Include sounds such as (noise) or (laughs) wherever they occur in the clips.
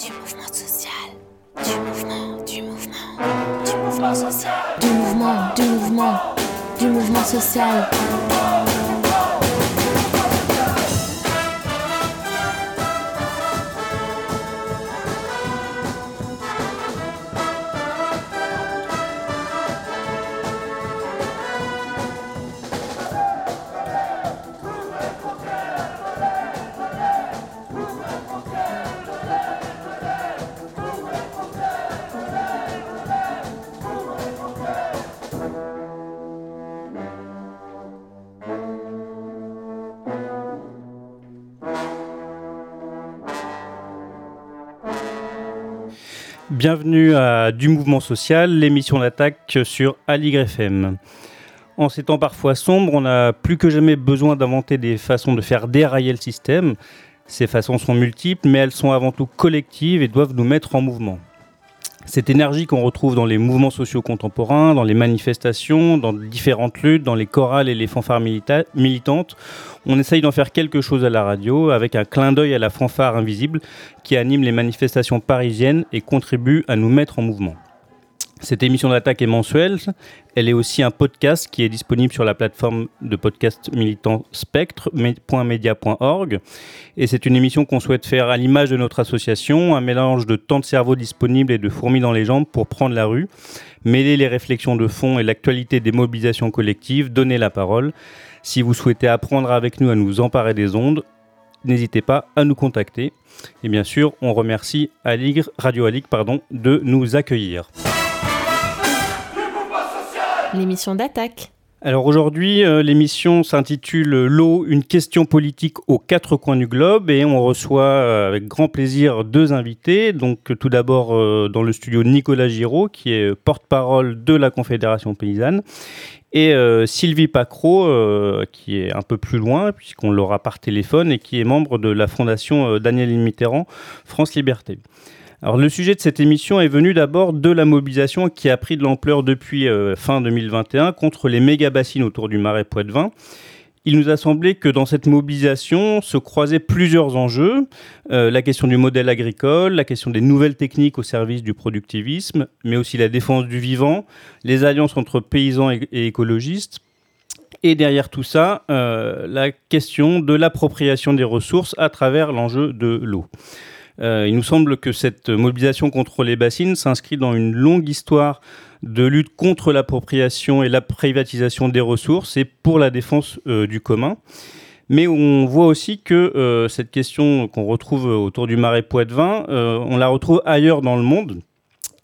Du mouvement social. Du mouvement, du mouvement. Du mouvement social. Du mouvement, du mouvement. Du mouvement social. Bienvenue à Du Mouvement Social, l'émission d'attaque sur Aligre FM. En ces temps parfois sombres, on a plus que jamais besoin d'inventer des façons de faire dérailler le système. Ces façons sont multiples, mais elles sont avant tout collectives et doivent nous mettre en mouvement. Cette énergie qu'on retrouve dans les mouvements sociaux contemporains, dans les manifestations, dans différentes luttes, dans les chorales et les fanfares milita- militantes, on essaye d'en faire quelque chose à la radio avec un clin d'œil à la fanfare invisible qui anime les manifestations parisiennes et contribue à nous mettre en mouvement. Cette émission d'attaque est mensuelle. Elle est aussi un podcast qui est disponible sur la plateforme de podcast militant spectre.media.org. Et c'est une émission qu'on souhaite faire à l'image de notre association, un mélange de temps de cerveau disponible et de fourmis dans les jambes pour prendre la rue, mêler les réflexions de fond et l'actualité des mobilisations collectives, donner la parole. Si vous souhaitez apprendre avec nous à nous emparer des ondes, n'hésitez pas à nous contacter. Et bien sûr, on remercie Radio Aligre de nous accueillir. L'émission d'attaque. Alors aujourd'hui, euh, l'émission s'intitule L'eau, une question politique aux quatre coins du globe et on reçoit euh, avec grand plaisir deux invités. Donc tout d'abord euh, dans le studio Nicolas Giraud qui est porte-parole de la Confédération paysanne et euh, Sylvie Pacro euh, qui est un peu plus loin puisqu'on l'aura par téléphone et qui est membre de la fondation euh, Daniel Mitterrand France Liberté. Alors le sujet de cette émission est venu d'abord de la mobilisation qui a pris de l'ampleur depuis euh, fin 2021 contre les méga bassines autour du marais Poitevin. Il nous a semblé que dans cette mobilisation se croisaient plusieurs enjeux, Euh, la question du modèle agricole, la question des nouvelles techniques au service du productivisme, mais aussi la défense du vivant, les alliances entre paysans et, écologistes, et derrière tout ça, euh, la question de l'appropriation des ressources à travers l'enjeu de l'eau. Euh, il nous semble que cette mobilisation contre les bassines s'inscrit dans une longue histoire de lutte contre l'appropriation et la privatisation des ressources et pour la défense euh, du commun. Mais on voit aussi que euh, cette question qu'on retrouve autour du marais Poitevin, on la retrouve ailleurs dans le monde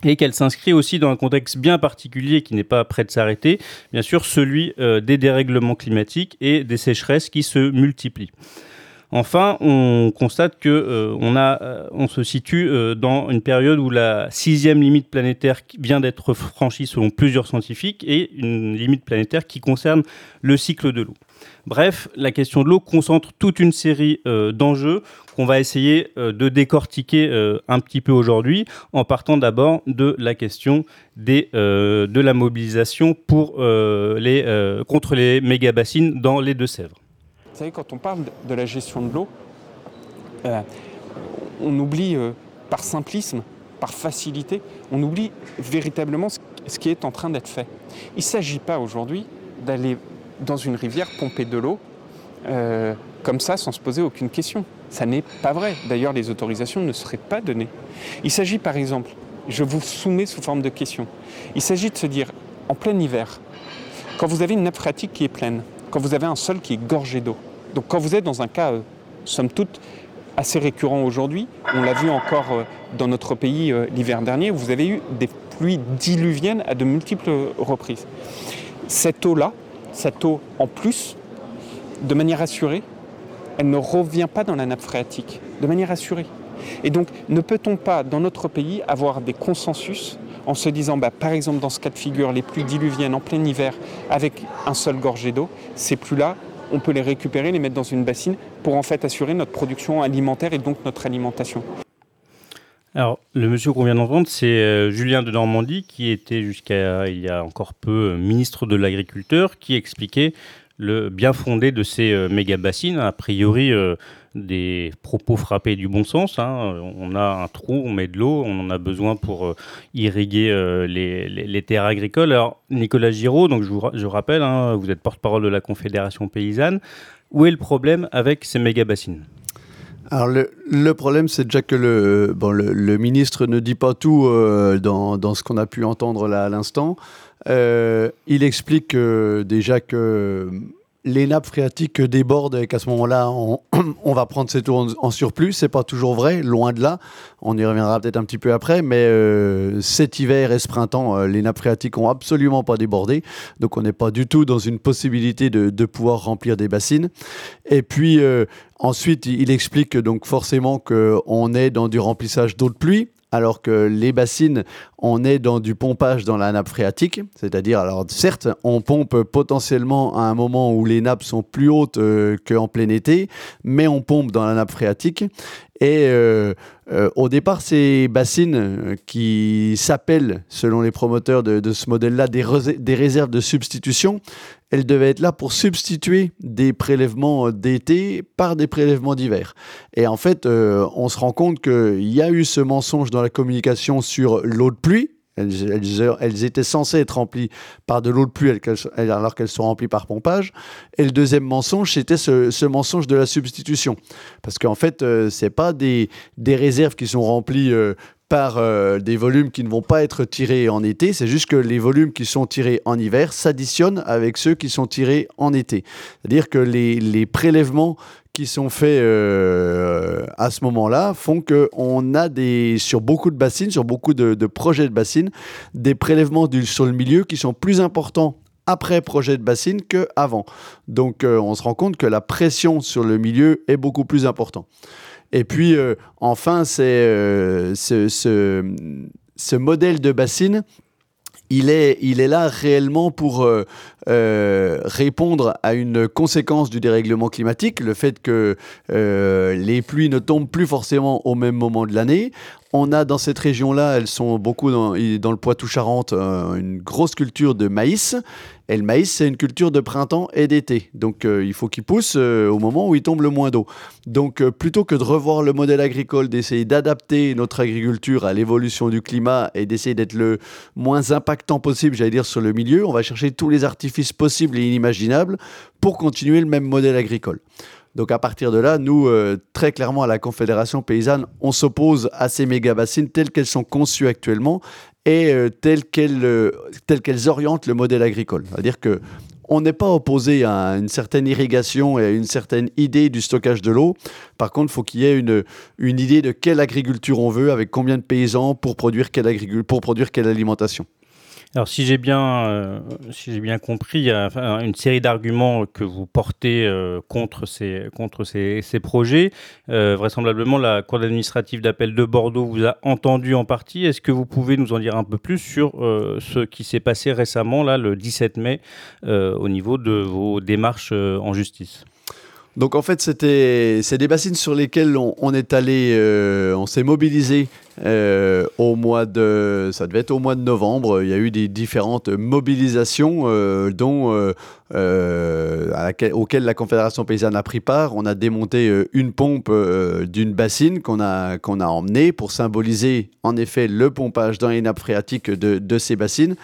et qu'elle s'inscrit aussi dans un contexte bien particulier qui n'est pas prêt de s'arrêter, bien sûr celui des dérèglements climatiques et des sécheresses qui se multiplient. Enfin, on constate que euh, euh, on se situe euh, dans une période où la sixième limite planétaire vient d'être franchie selon plusieurs scientifiques et une limite planétaire qui concerne le cycle de l'eau. Bref, la question de l'eau concentre toute une série d'enjeux qu'on va essayer de décortiquer un petit peu aujourd'hui, en partant d'abord de la question de la mobilisation contre les méga-bassines dans les Deux-Sèvres. Vous savez, quand on parle de la gestion de l'eau, euh, on oublie euh, par simplisme, par facilité, on oublie véritablement ce, qui est en train d'être fait. Il ne s'agit pas aujourd'hui d'aller dans une rivière pomper de l'eau euh, comme ça sans se poser aucune question. Ça n'est pas vrai. D'ailleurs, les autorisations ne seraient pas données. Il s'agit par exemple, je vous soumets sous forme de question, il s'agit de se dire, en plein hiver, quand vous avez une nappe phréatique qui est pleine, quand vous avez un sol qui est gorgé d'eau, donc quand vous êtes dans un cas, euh, somme toute, assez récurrent aujourd'hui, on l'a vu encore euh, dans notre pays euh, l'hiver dernier, vous avez eu des pluies diluviennes à de multiples reprises. Cette eau-là, cette eau en plus, de manière assurée, elle ne revient pas dans la nappe phréatique, de manière assurée. Et donc, ne peut-on pas, dans notre pays, avoir des consensus en se disant, bah, par exemple, dans ce cas de figure, les pluies diluviennes en plein hiver, avec un seul gorgé d'eau, ces pluies-là, on peut les récupérer, les mettre dans une bassine pour en fait assurer notre production alimentaire et donc notre alimentation. Alors, le monsieur qu'on vient d'entendre, c'est euh, Julien de Normandie, qui était jusqu'à il y a encore peu euh, ministre de l'Agriculture, qui expliquait le bien fondé de ces euh, méga bassines, a priori des propos frappés du bon sens. Hein. On a un trou, on met de l'eau, on en a besoin pour irriguer les, terres agricoles. Alors, Nicolas Giraud, donc je, vous, rappelle, hein, vous êtes porte-parole de la Confédération paysanne. Où est le problème avec ces méga bassines alors le, problème, c'est déjà que le, ministre ne dit pas tout euh, dans, dans, ce qu'on a pu entendre là à l'instant. Euh, il explique euh, déjà que les nappes phréatiques débordent et qu'à ce moment-là, (clears throat) on, va prendre ces tours en, surplus. C'est pas toujours vrai, loin de là. On y reviendra peut-être un petit peu après, mais euh, cet hiver et ce printemps, euh, les nappes phréatiques ont absolument pas débordé. Donc on n'est pas du tout dans une possibilité de, pouvoir remplir des bassines. Et puis euh, ensuite, il explique donc forcément qu'on est dans du remplissage d'eau de pluie alors que les bassines, on est dans du pompage dans la nappe phréatique, c'est-à-dire, alors certes, on pompe potentiellement à un moment où les nappes sont plus hautes euh, qu'en plein été, mais on pompe dans la nappe phréatique. Et euh, euh, au départ, ces bassines qui s'appellent, selon les promoteurs de, ce modèle-là, des, des, réserves de substitution, elles devaient être là pour substituer des prélèvements d'été par des prélèvements d'hiver. Et en fait, on se rend compte qu'il y a eu ce mensonge dans la communication sur l'eau de pluie, elles, étaient censées être remplies par de l'eau de pluie alors qu'elles sont remplies par pompage. Et le deuxième mensonge, c'était ce, mensonge de la substitution. Parce qu'en fait, euh, ce n'est pas des, réserves qui sont remplies euh, par euh, des volumes qui ne vont pas être tirés en été, c'est juste que les volumes qui sont tirés en hiver s'additionnent avec ceux qui sont tirés en été. C'est-à-dire que les, prélèvements qui sont faits euh, à ce moment-là font qu'on a des, sur beaucoup de bassines, sur beaucoup de, projets de bassines, des prélèvements sur le milieu qui sont plus importants après projet de bassine qu'avant. Donc euh, on se rend compte que la pression sur le milieu est beaucoup plus importante. Et puis euh, enfin, c'est ce, modèle de bassine il est, là réellement pour euh, euh, répondre à une conséquence du dérèglement climatique, le fait que euh, les pluies ne tombent plus forcément au même moment de l'année. On a dans cette région-là, elles sont beaucoup dans, dans le Poitou-Charentes, une grosse culture de maïs. Et le maïs, c'est une culture de printemps et d'été. Donc, euh, il faut qu'il pousse euh, au moment où il tombe le moins d'eau. Donc, euh, plutôt que de revoir le modèle agricole, d'essayer d'adapter notre agriculture à l'évolution du climat et d'essayer d'être le moins impactant possible, j'allais dire, sur le milieu, on va chercher tous les artifices possibles et inimaginables pour continuer le même modèle agricole. Donc à partir de là, nous, très clairement à la Confédération paysanne, on s'oppose à ces méga-bassines telles qu'elles sont conçues actuellement et euh, telles qu'elles euh, orientent le modèle agricole. C'est-à-dire que on n'est pas opposé à une certaine irrigation et à une certaine idée du stockage de l'eau. Par contre, il faut qu'il y ait une, une idée de quelle agriculture on veut, avec combien de paysans pour produire quelle, pour produire quelle alimentation. Alors, si j'ai bien, euh, si bien compris, il y a une série d'arguments que vous portez euh, contre ces, contre ces, ces projets. Euh, vraisemblablement, la Cour administrative d'appel de Bordeaux vous a entendu en partie. Est-ce que vous pouvez nous en dire un peu plus sur ce qui s'est passé récemment, là, le 17 mai, au niveau de vos démarches en justice? Donc en fait, c'était c'est des bassines sur lesquelles on, est allé, on s'est mobilisé euh, au mois de, ça devait être au mois de novembre, il y a eu des différentes mobilisations euh, dont, euh, à auxquelles la Confédération paysanne a pris part. On a démonté une pompe d'une bassine qu'on a, qu'on a emmenée pour symboliser en effet le pompage dans les nappes phréatiques de, de ces bassines.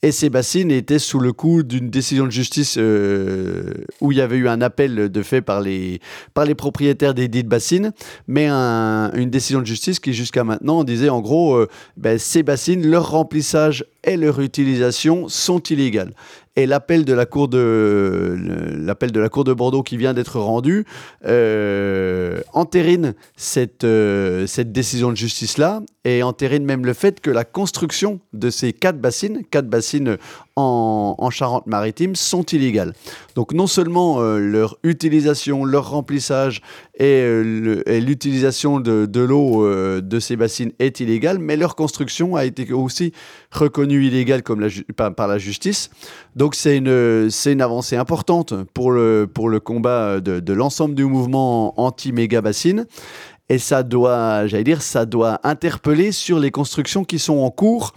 Et ces bassines étaient sous le coup d'une décision de justice où il y avait eu un appel de fait par les, par les propriétaires des dites bassines, mais une décision de justice qui jusqu'à maintenant on disait en gros, euh, ben, ces bassines, leur remplissage et leur utilisation sont illégales et l'appel de la cour de l'appel de la cour de Bordeaux qui vient d'être rendu euh, entérine cette euh, cette décision de justice là et entérine même le fait que la construction de ces quatre bassines, quatre bassines en, en Charente-Maritime, sont illégales. Donc non seulement euh, leur utilisation, leur remplissage et, l'utilisation de, de l'eau de ces bassines est illégale, mais leur construction a été aussi reconnue illégale comme la, par, la justice. Donc c'est une, une avancée importante pour le, pour le combat de, de l'ensemble du mouvement anti-méga bassine. et ça doit, j'allais dire, ça doit interpeller sur les constructions qui sont en cours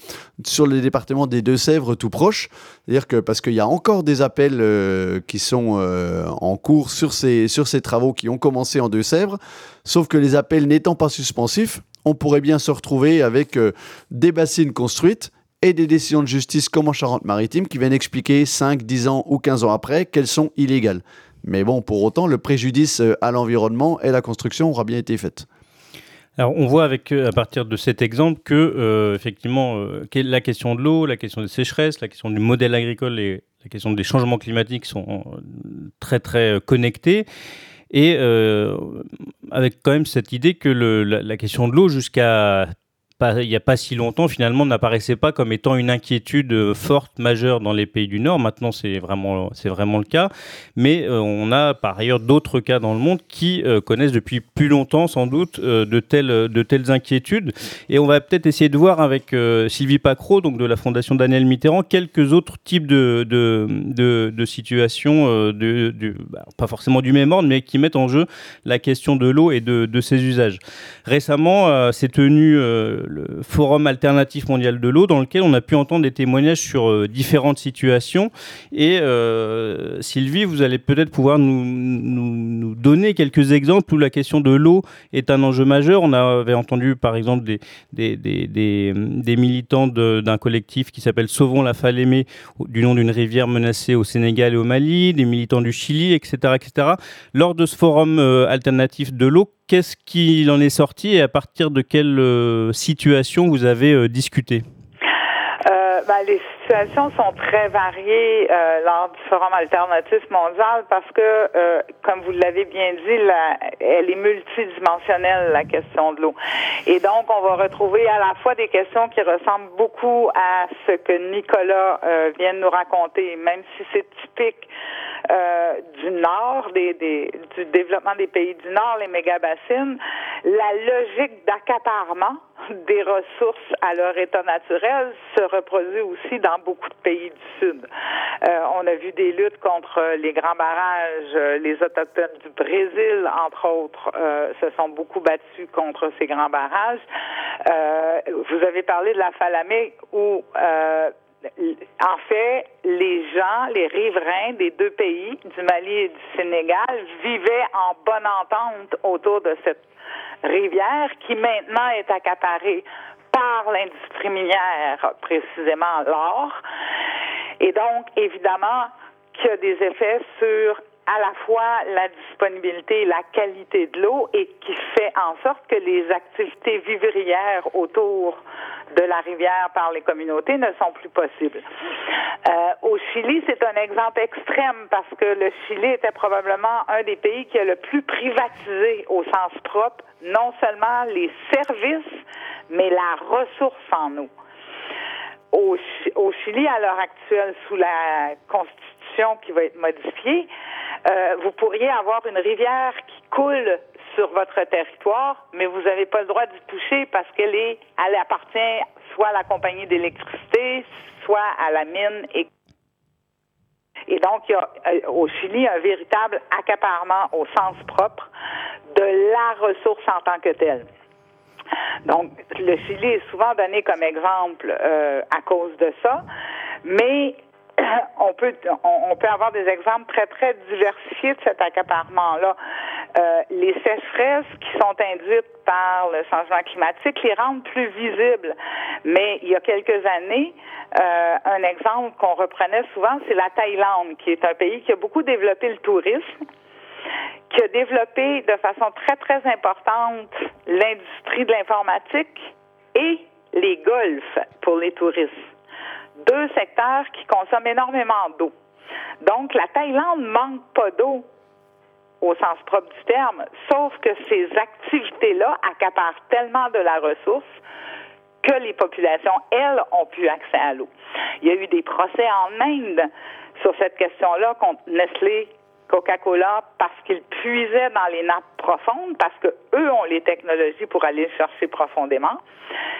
sur le département des Deux-Sèvres tout proche. C'est-à-dire que parce qu'il y a encore des appels euh, qui sont euh, en cours sur ces, sur ces travaux qui ont commencé en Deux-Sèvres, sauf que les appels n'étant pas suspensifs, on pourrait bien se retrouver avec euh, des bassines construites et des décisions de justice comme en Charente-Maritime qui viennent expliquer 5, 10 ans ou 15 ans après qu'elles sont illégales. Mais bon, pour autant, le préjudice euh, à l'environnement et la construction aura bien été fait. Alors, on voit avec, euh, à partir de cet exemple que, euh, effectivement, la question de l'eau, la question des sécheresses, la question du modèle agricole et la question des changements climatiques sont très, très connectés. Et avec quand même cette idée que la, question de l'eau, jusqu'à il n'y a pas si longtemps, finalement, n'apparaissait pas comme étant une inquiétude euh, forte, majeure dans les pays du Nord. Maintenant, c'est vraiment, vraiment le cas. Mais euh, on a par ailleurs d'autres cas dans le monde qui euh, connaissent depuis plus longtemps, sans doute, de, telles, de telles inquiétudes. Et on va peut-être essayer de voir avec Sylvie Pacro, donc de la Fondation Daniel Mitterrand, quelques autres types de, de, de, de situations, de, bah, pas forcément du même ordre, mais qui mettent en jeu la question de l'eau et de, de ses usages. Récemment, s'est tenu le Forum alternatif mondial de l'eau, dans lequel on a pu entendre des témoignages sur euh, différentes situations. Et euh, Sylvie, vous allez peut-être pouvoir nous, nous, donner quelques exemples où la question de l'eau est un enjeu majeur. On avait entendu par exemple des, des, des, des, militants d'un collectif qui s'appelle Sauvons la Falémé, du nom d'une rivière menacée au Sénégal et au Mali, des militants du Chili, etc. etc. Lors de ce forum euh, alternatif de l'eau, qu'est-ce qu'il en est sorti et à partir de quelle euh, situation vous avez euh, discuté? Euh, les situations sont très variées lors du Forum alternatif mondial parce que, comme vous l'avez bien dit, elle est multidimensionnelle, la question de l'eau. Et donc, on va retrouver à la fois des questions qui ressemblent beaucoup à ce que Nicolas vient de nous raconter, même si c'est typique euh, du Nord, des, des, du développement des pays du Nord, les méga-bassines, la logique d'accaparement des ressources à leur état naturel se reproduit aussi dans beaucoup de pays du Sud. Euh, on a vu des luttes contre les grands barrages. Les Autochtones du Brésil, entre autres, euh, se sont beaucoup battus contre ces grands barrages. Euh, vous avez parlé de la Falamé où euh, en fait, les gens, les riverains des deux pays, du Mali et du Sénégal, vivaient en bonne entente autour de cette rivière qui maintenant est accaparée par l'industrie minière, précisément l'or. Et donc, évidemment, qui a des effets sur à la fois la disponibilité et la qualité de l'eau et qui fait en sorte que les activités vivrières autour de la rivière par les communautés ne sont plus possibles. Euh, au Chili, c'est un exemple extrême parce que le Chili était probablement un des pays qui a le plus privatisé au sens propre, non seulement les services, mais la ressource en eau. Au, au Chili, à l'heure actuelle, sous la Constitution qui va être modifiée, euh, vous pourriez avoir une rivière qui coule sur votre territoire, mais vous n'avez pas le droit d'y toucher parce qu'elle est, elle appartient soit à la compagnie d'électricité, soit à la mine. Et, et donc, il y a euh, au Chili un véritable accaparement au sens propre de la ressource en tant que telle. Donc, le Chili est souvent donné comme exemple euh, à cause de ça, mais (coughs) on peut on, peut avoir des exemples très très diversifiés de cet accaparement là. Euh, les sécheresses qui sont induites par le changement climatique les rendent plus visibles. Mais il y a quelques années, euh, un exemple qu'on reprenait souvent, c'est la Thaïlande, qui est un pays qui a beaucoup développé le tourisme, qui a développé de façon très très importante l'industrie de l'informatique et les golfs pour les touristes deux secteurs qui consomment énormément d'eau. Donc, la Thaïlande manque pas d'eau au sens propre du terme, sauf que ces activités-là accaparent tellement de la ressource que les populations, elles, ont pu accès à l'eau. Il y a eu des procès en Inde sur cette question-là contre Nestlé, Coca-Cola, parce qu'ils puisaient dans les nappes profondes, parce que eux ont les technologies pour aller chercher profondément.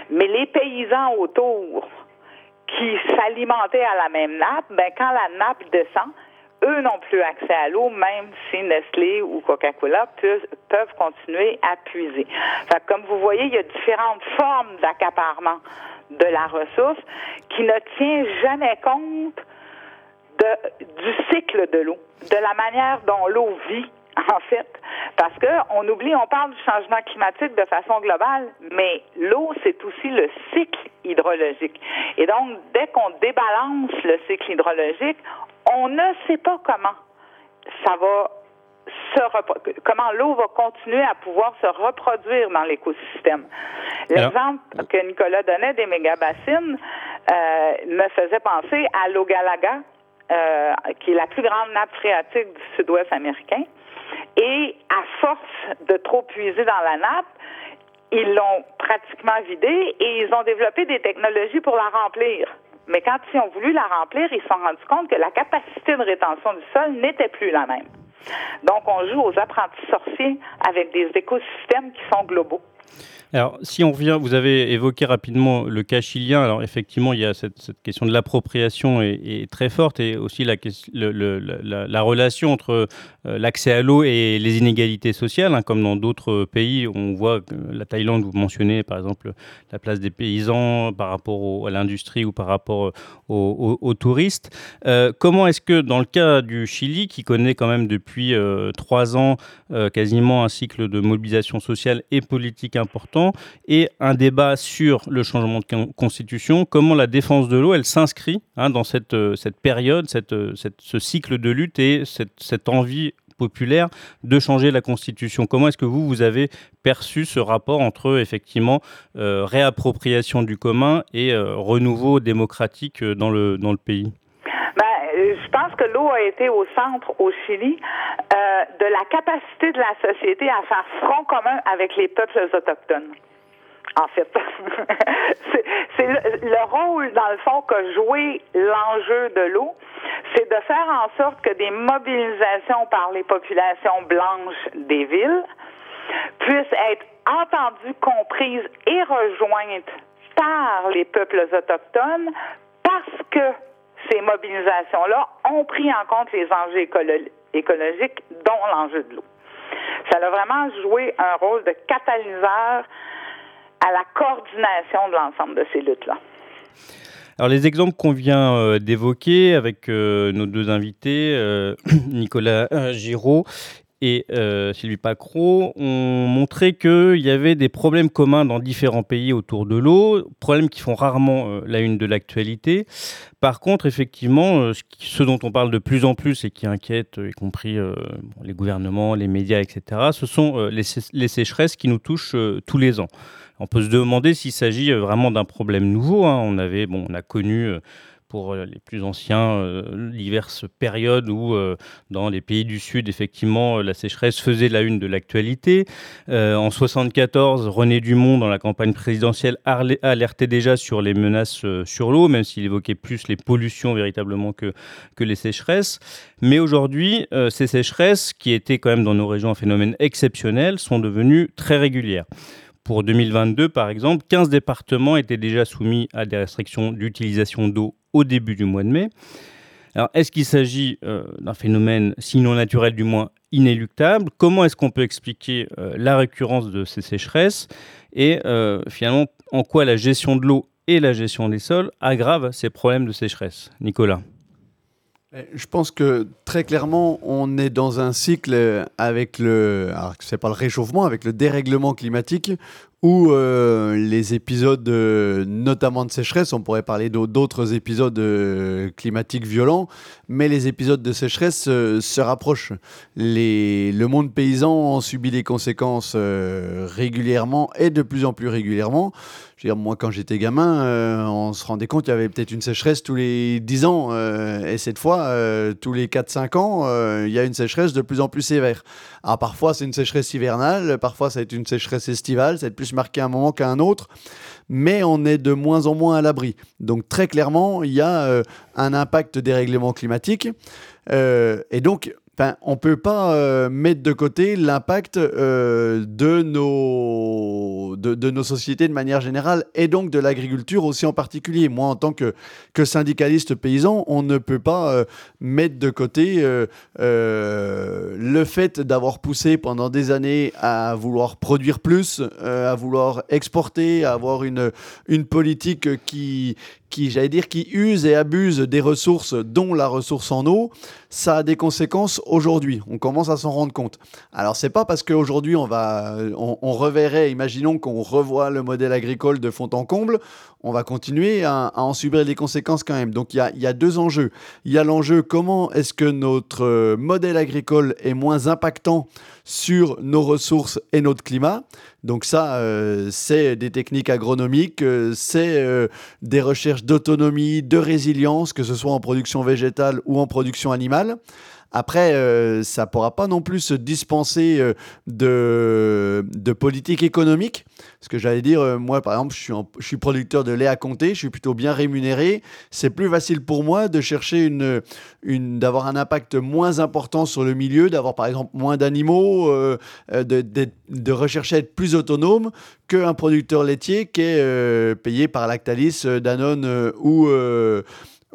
Mais les paysans autour qui s'alimentaient à la même nappe, ben quand la nappe descend, eux n'ont plus accès à l'eau, même si Nestlé ou Coca-Cola peuvent continuer à puiser. Fait comme vous voyez, il y a différentes formes d'accaparement de la ressource qui ne tient jamais compte du cycle de l'eau, de la manière dont l'eau vit (laughs) en fait, parce que on oublie, on parle du changement climatique de façon globale, mais l'eau, c'est aussi le cycle hydrologique. Et donc, dès qu'on débalance le cycle hydrologique, on ne sait pas comment ça va se comment l'eau va continuer à pouvoir se reproduire dans l'écosystème. L'exemple que Nicolas donnait des mégabassines euh, me faisait penser à l'Ogalaga, euh, qui est la plus grande nappe phréatique du sud-ouest américain. Et à force de trop puiser dans la nappe, ils l'ont pratiquement vidée et ils ont développé des technologies pour la remplir. Mais quand ils ont voulu la remplir, ils se sont rendus compte que la capacité de rétention du sol n'était plus la même. Donc, on joue aux apprentis sorciers avec des écosystèmes qui sont globaux. Alors, si on revient, vous avez évoqué rapidement le cas chilien. Alors, effectivement, il y a cette, question de l'appropriation est, très forte et aussi la, la, relation entre euh, l'accès à l'eau et les inégalités sociales, hein, comme dans d'autres pays. On voit la Thaïlande, vous mentionnez par exemple la place des paysans par rapport à l'industrie ou par rapport aux, touristes. Euh, comment est-ce que, dans le cas du Chili, qui connaît quand même depuis euh, trois ans quasiment un cycle de mobilisation sociale et politique important, et un débat sur le changement de constitution, comment la défense de l'eau, elle s'inscrit hein, dans cette, euh, période, euh, ce cycle de lutte et cette, envie populaire de changer la Constitution. Comment est-ce que vous, vous avez perçu ce rapport entre effectivement euh, réappropriation du commun et renouveau démocratique dans le, pays? Pense que l'eau a été au centre au Chili euh, de la capacité de la société à faire front commun avec les peuples autochtones. En fait, (laughs) c'est le, rôle, dans le fond, que jouait l'enjeu de l'eau, c'est de faire en sorte que des mobilisations par les populations blanches des villes puissent être entendues, comprises et rejointes par les peuples autochtones parce que ces mobilisations-là ont pris en compte les enjeux écologiques, dont l'enjeu de l'eau. Ça a vraiment joué un rôle de catalyseur à la coordination de l'ensemble de ces luttes-là. Alors les exemples qu'on vient euh, d'évoquer avec euh, nos deux invités, euh, (clears throat) Nicolas Giraud et euh, Sylvie Pacro ont montré qu'il y avait des problèmes communs dans différents pays autour de l'eau, problèmes qui font rarement euh, la une de l'actualité. Par contre, effectivement, euh, ce, dont on parle de plus en plus et qui inquiète, y compris les gouvernements, les médias, etc., ce sont les, sécheresses qui nous touchent tous les ans. On peut se demander s'il s'agit vraiment d'un problème nouveau. Hein. On avait, bon, on a connu pour euh, les plus anciens, euh, diverses périodes où, euh, dans les pays du Sud, effectivement, la sécheresse faisait la une de l'actualité. en 74, René Dumont, dans la campagne présidentielle, alertait déjà sur les menaces sur l'eau, même s'il évoquait plus les pollutions véritablement que, que les sécheresses. Mais aujourd'hui, ces sécheresses, qui étaient quand même dans nos régions un phénomène exceptionnel, sont devenues très régulières. Pour 2022, par exemple, 15 départements étaient déjà soumis à des restrictions d'utilisation d'eau au début du mois de mai. Alors, est-ce qu'il s'agit euh, d'un phénomène, sinon naturel, du moins inéluctable? Comment est-ce qu'on peut expliquer euh, la récurrence de ces sécheresses? Et euh, finalement, en quoi la gestion de l'eau et la gestion des sols aggravent ces problèmes de sécheresse? Nicolas je pense que très clairement, on est dans un cycle avec le, c'est pas le réchauffement, avec le dérèglement climatique, où euh, les épisodes, euh, notamment de sécheresse, on pourrait parler d'autres épisodes euh, climatiques violents, mais les épisodes de sécheresse se rapprochent. Les, le monde paysan en subit les conséquences régulièrement et de plus en plus régulièrement. Moi, quand j'étais gamin, on se rendait compte qu'il y avait peut-être une sécheresse tous les 10 ans, et cette fois, tous les 4-5 ans, il y a une sécheresse de plus en plus sévère. Parfois, c'est une sécheresse hivernale, parfois, ça va être une sécheresse estivale, ça va être plus marqué à un moment qu'à un autre, mais on est de moins en moins à l'abri. Donc très clairement, il y a euh, un impact des règlements climatiques. Euh, et donc, on ne peut pas euh, mettre de côté l'impact de, nos, de, nos sociétés de manière générale et donc de l'agriculture aussi en particulier. Moi, en tant que, syndicaliste paysan, on ne peut pas euh, mettre de côté euh, le fait d'avoir poussé pendant des années à vouloir produire plus, à vouloir exporter, à avoir une, une politique qui, qui, j'allais dire, qui use et abuse des ressources, dont la ressource en eau, ça a des conséquences aujourd'hui. On commence à s'en rendre compte. Alors, c'est pas parce qu'aujourd'hui on va, on, reverrait, imaginons qu'on revoit le modèle agricole de fond en comble, on va continuer à, en subir les conséquences quand même. Donc, il y a, y a, deux enjeux. Il y a l'enjeu comment est-ce que notre modèle agricole est moins impactant sur nos ressources et notre climat? Donc ça, euh, c'est des techniques agronomiques, euh, c'est euh, des recherches d'autonomie, de résilience, que ce soit en production végétale ou en production animale. Après, euh, ça ne pourra pas non plus se dispenser euh, de, politique économique. Parce que j'allais dire, euh, moi, par exemple, je suis, producteur de lait à compter, je suis plutôt bien rémunéré. C'est plus facile pour moi de chercher une, d'avoir un impact moins important sur le milieu, d'avoir par exemple moins d'animaux, de, de, de, rechercher à être plus autonome qu'un producteur laitier qui est payé par Lactalis, Danone ou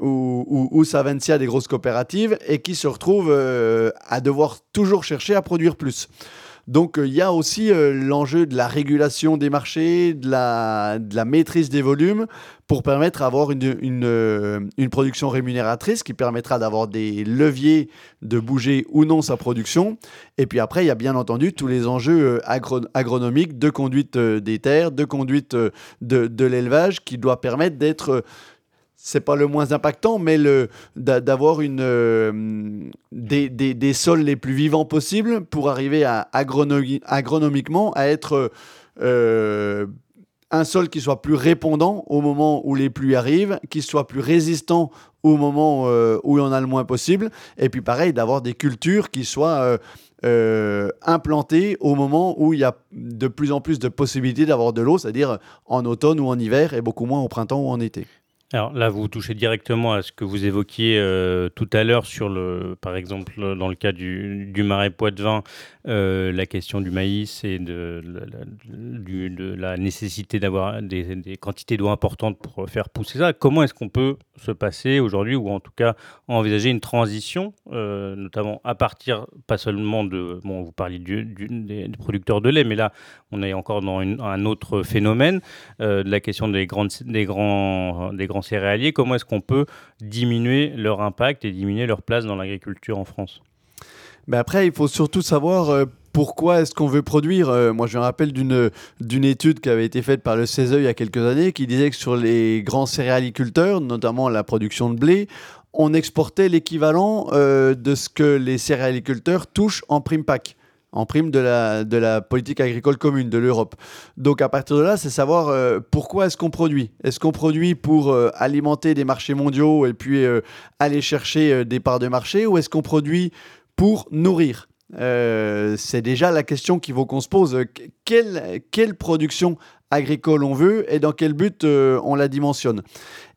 ou, ou, Savencia, des grosses coopératives, et qui se retrouvent euh, à devoir toujours chercher à produire plus. Donc euh, il y a aussi euh, l'enjeu de la régulation des marchés, de la, maîtrise des volumes, pour permettre d'avoir une, production rémunératrice qui permettra d'avoir des leviers de bouger ou non sa production. Et puis après, il y a bien entendu tous les enjeux agronomiques de conduite des terres, de conduite de, de l'élevage qui doit permettre d'être c'est pas le moins impactant, mais le, d'avoir une, euh, des, des, sols les plus vivants possibles pour arriver à agronomiquement à être euh, un sol qui soit plus répondant au moment où les pluies arrivent, qui soit plus résistant au moment euh, où il y en a le moins possible, et puis pareil, d'avoir des cultures qui soient implantées au moment où il y a de plus en plus de possibilités d'avoir de l'eau, c'est-à-dire en automne ou en hiver, et beaucoup moins au printemps ou en été. Alors là, vous touchez directement à ce que vous évoquiez euh, tout à l'heure sur le, par exemple, dans le cas du, marais Poitevin, euh, la question du maïs et de, la nécessité d'avoir des, quantités d'eau importantes pour faire pousser ça. Comment est-ce qu'on peut se passer aujourd'hui, ou en tout cas envisager une transition, euh, notamment à partir, pas seulement de, bon, vous parliez des, producteurs de lait, mais là, on est encore dans un autre phénomène, de la question des, grandes, des grands, des grands céréaliers, comment est-ce qu'on peut diminuer leur impact et diminuer leur place dans l'agriculture en France? Mais après, il faut surtout savoir euh, pourquoi est-ce qu'on veut produire. Euh, moi, je me rappelle d'une, d'une étude qui avait été faite par le CESE il y a quelques années qui disait que sur les grands céréaliculteurs, notamment la production de blé, on exportait l'équivalent euh, de ce que les céréaliculteurs touchent en prime pack en prime de la, politique agricole commune de l'Europe. Donc à partir de là, c'est savoir euh, pourquoi est-ce qu'on produit? Est-ce qu'on produit pour euh, alimenter des marchés mondiaux et puis euh, aller chercher des parts de marché ou est-ce qu'on produit pour nourrir? C'est déjà la question qu'il faut qu'on se pose. Quelle production agricole on veut et dans quel but on la dimensionne?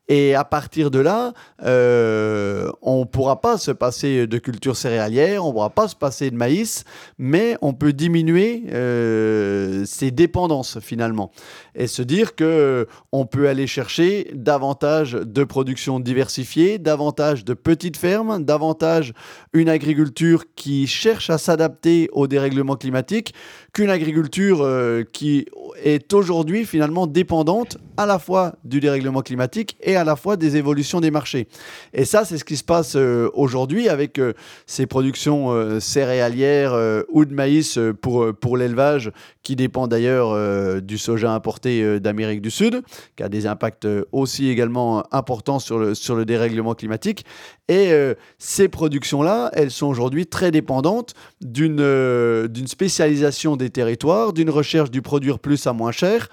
Et à partir de là, euh, on ne pourra pas se passer de culture céréalière, on ne pourra pas se passer de maïs, mais on peut diminuer euh, ses dépendances finalement. Et se dire que on peut aller chercher davantage de production diversifiée, davantage de petites fermes, davantage une agriculture qui cherche à s'adapter au dérèglement climatique qu'une agriculture euh, qui est aujourd'hui finalement dépendante à la fois du dérèglement climatique et à la fois des évolutions des marchés. Et ça, c'est ce qui se passe euh, aujourd'hui avec euh, ces productions euh, céréalières ou de maïs pour, pour l'élevage, qui dépend d'ailleurs du soja importé d'Amérique du Sud, qui a des impacts aussi également importants sur le, sur le dérèglement climatique. Et ces productions-là, elles sont aujourd'hui très dépendantes d'une d'une spécialisation des territoires, d'une recherche du produire plus à moins cher.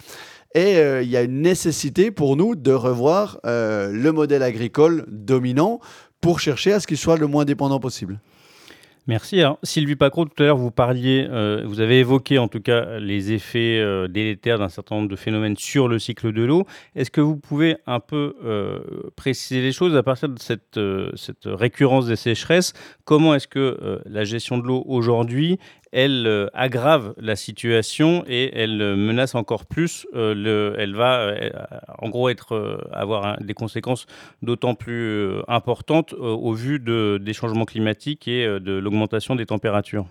Et euh, il y a une nécessité pour nous de revoir euh, le modèle agricole dominant pour chercher à ce qu'il soit le moins dépendant possible. Merci. Sylvie Pacro, tout à l'heure, vous parliez, euh, vous avez évoqué en tout cas les effets délétères d'un certain nombre de phénomènes sur le cycle de l'eau. Est-ce que vous pouvez un peu préciser les choses à partir de cette récurrence des sécheresses? Comment est-ce que la gestion de l'eau aujourd'hui elle aggrave la situation et elle menace encore plus. le, elle va, en gros, être, avoir des conséquences d'autant plus importantes au vu de, des changements climatiques et de l'augmentation des températures.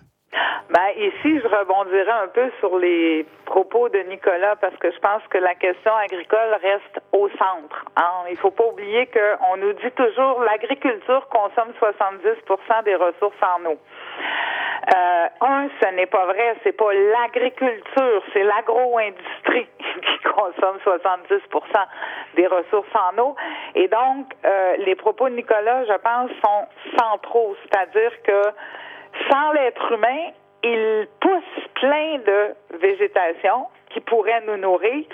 Ben, ici, je rebondirai un peu sur les propos de Nicolas parce que je pense que la question agricole reste au centre. Hein. Il ne faut pas oublier qu'on nous dit toujours l'agriculture consomme 70% des ressources en eau. Euh, un, ce n'est pas vrai, c'est pas l'agriculture, c'est l'agro-industrie (laughs) qui consomme 70% des ressources en eau. Et donc, euh, les propos de Nicolas, je pense, sont centraux, c'est-à-dire que sans l'être humain, il pousse plein de végétation qui pourrait nous nourrir.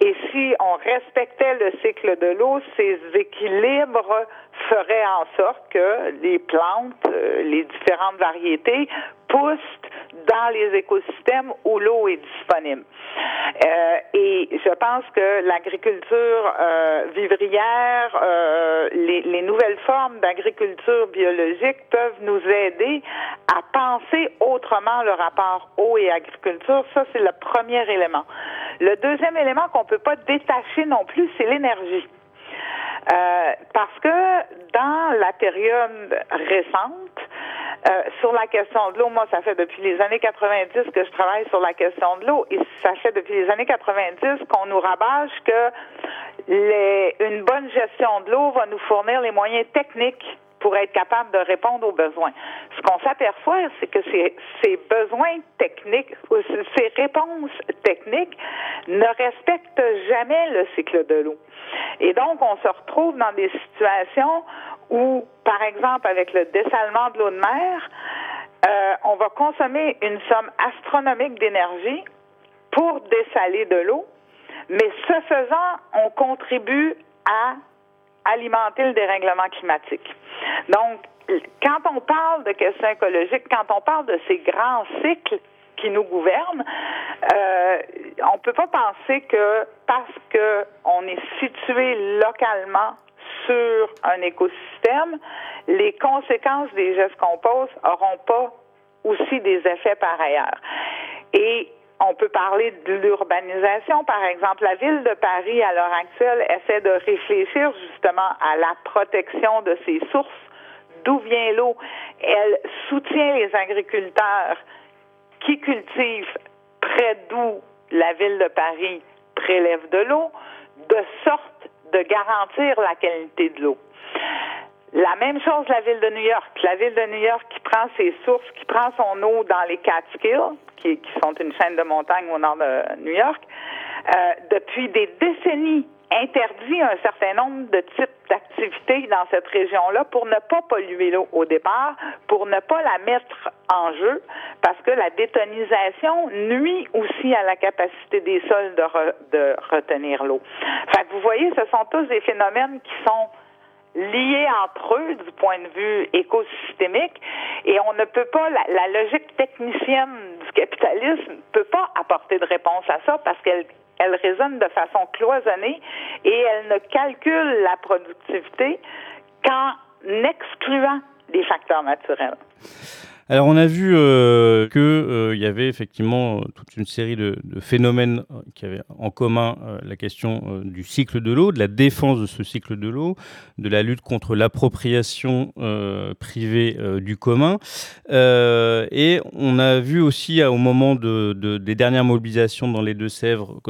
Et si on respectait le cycle de l'eau, ces équilibres feraient en sorte que les plantes, euh, les différentes variétés poussent dans les écosystèmes où l'eau est disponible. Euh, et je pense que l'agriculture euh, vivrière, euh, les, les, nouvelles formes d'agriculture biologique peuvent nous aider à penser autrement le rapport eau et agriculture. Ça, c'est le premier élément. Le deuxième élément qu'on peut pas détacher non plus, c'est l'énergie. Euh, parce que dans la période récente, euh, sur la question de l'eau, moi, ça fait depuis les années 90 que je travaille sur la question de l'eau et ça fait depuis les années 90 qu'on nous rabâche que les, une bonne gestion de l'eau va nous fournir les moyens techniques pour être capable de répondre aux besoins. Ce qu'on s'aperçoit, c'est que ces, besoins techniques, ces réponses techniques ne respectent jamais le cycle de l'eau. Et donc, on se retrouve dans des situations où, par exemple, avec le dessalement de l'eau de mer, euh, on va consommer une somme astronomique d'énergie pour dessaler de l'eau, mais ce faisant, on contribue à alimenter le dérèglement climatique. Donc, quand on parle de questions écologiques, quand on parle de ces grands cycles qui nous gouvernent, euh, on ne peut pas penser que parce qu'on est situé localement sur un écosystème, les conséquences des gestes qu'on pose n'auront pas aussi des effets par ailleurs. Et on peut parler de l'urbanisation, par exemple. La ville de Paris, à l'heure actuelle, essaie de réfléchir justement à la protection de ses sources. D'où vient l'eau? Elle soutient les agriculteurs qui cultivent près d'où la ville de Paris prélève de l'eau, de sorte de garantir la qualité de l'eau. La même chose la ville de New York. La ville de New York qui prend ses sources, qui prend son eau dans les Catskills, qui, qui sont une chaîne de montagnes au nord de New York, euh, depuis des décennies interdit un certain nombre de types d'activités dans cette région-là pour ne pas polluer l'eau au départ, pour ne pas la mettre en jeu, parce que la détonisation nuit aussi à la capacité des sols de, de retenir l'eau. Fait que vous voyez, ce sont tous des phénomènes qui sont liés entre eux du point de vue écosystémique et on ne peut pas, la, logique technicienne du capitalisme ne peut pas apporter de réponse à ça parce qu'elle elle résonne de façon cloisonnée et elle ne calcule la productivité qu'en excluant les facteurs naturels. Alors on a vu euh, qu'il euh, y avait effectivement euh, toute une série de, phénomènes qui avaient en commun la question du cycle de l'eau, de la défense de ce cycle de l'eau, de la lutte contre l'appropriation privée du commun. et on a vu aussi au moment de, des dernières mobilisations dans les Deux-Sèvres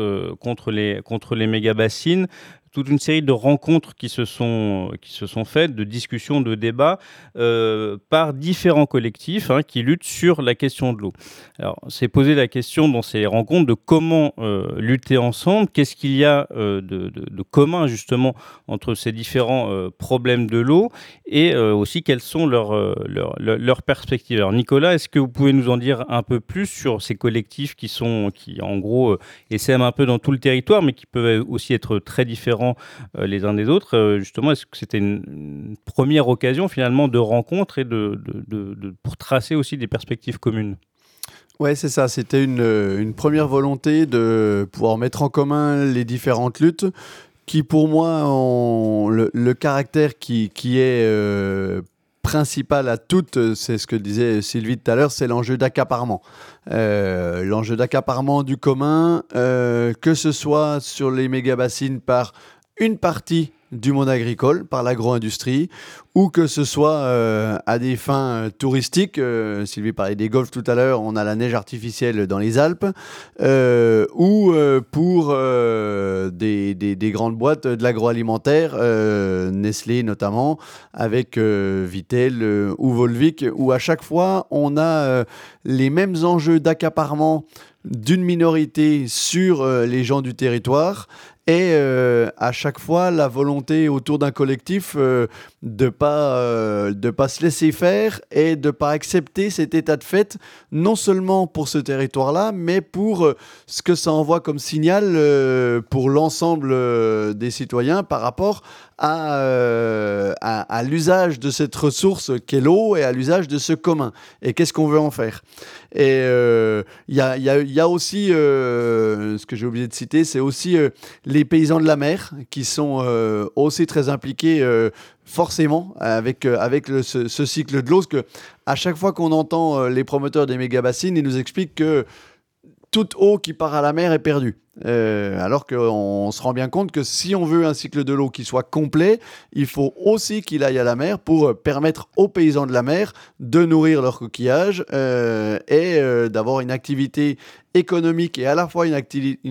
contre les, contre les méga-bassines, toute une série de rencontres qui se sont, qui se sont faites, de discussions, de débats euh, par différents collectifs hein, qui luttent sur la question de l'eau. Alors, c'est poser la question dans ces rencontres de comment euh, lutter ensemble, qu'est-ce qu'il y a euh, de, commun justement entre ces différents problèmes de l'eau et aussi quelles sont leurs perspectives. Alors, Nicolas, est-ce que vous pouvez nous en dire un peu plus sur ces collectifs qui sont, qui en gros, essaiment un peu dans tout le territoire, mais qui peuvent aussi être très différents euh, les uns des autres. Euh, justement, est-ce que c'était une, première occasion finalement de rencontre et de, pour tracer aussi des perspectives communes? Ouais, c'est ça. C'était une, une, première volonté de pouvoir mettre en commun les différentes luttes qui, pour moi, ont le, caractère qui, qui est euh, principal à toutes, c'est ce que disait Sylvie tout à l'heure, c'est l'enjeu d'accaparement. l'enjeu d'accaparement du commun, que ce soit sur les méga-bassines par une partie du monde agricole par l'agro-industrie ou que ce soit euh, à des fins euh, touristiques. Euh, Sylvie parlait des golfs tout à l'heure, on a la neige artificielle dans les Alpes, ou pour des, des, grandes boîtes de l'agroalimentaire, Nestlé notamment, avec Vittel ou Volvic, où à chaque fois on a les mêmes enjeux d'accaparement d'une minorité sur les gens du territoire et euh, à chaque fois la volonté autour d'un collectif euh, de pas euh, de pas se laisser faire et de pas accepter cet état de fait non seulement pour ce territoire-là mais pour ce que ça envoie comme signal pour l'ensemble des citoyens par rapport à, à, l'usage de cette ressource qu'est l'eau et à l'usage de ce commun. Et qu'est-ce qu'on veut en faire? Et il y a, y, a, aussi ce que j'ai oublié de citer c'est aussi les paysans de la mer qui sont euh, aussi très impliqués euh, forcément avec, euh, avec ce, cycle de l'eau. Parce que à chaque fois qu'on entend les promoteurs des méga bassines, ils nous expliquent que toute eau qui part à la mer est perdue. Euh, alors qu'on se rend bien compte que si on veut un cycle de l'eau qui soit complet, il faut aussi qu'il aille à la mer pour permettre aux paysans de la mer de nourrir leurs coquillages euh, et euh, d'avoir une activité économique et à la fois une,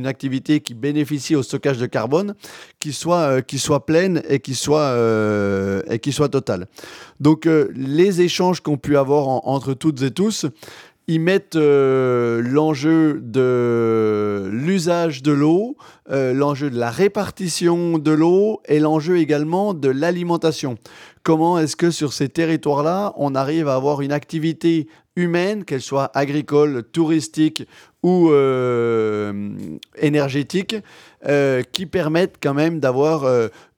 activité qui bénéficie au stockage de carbone, qui soit, qui soit pleine et qui soit, et qui soit totale. Donc les échanges qu'on pu avoir entre toutes et tous, ils mettent euh, l'enjeu de l'usage de l'eau, euh, l'enjeu de la répartition de l'eau et l'enjeu également de l'alimentation. Comment est-ce que sur ces territoires-là, on arrive à avoir une activité humaine, qu'elle soit agricole, touristique ou euh, énergétique, qui permettent quand même d'avoir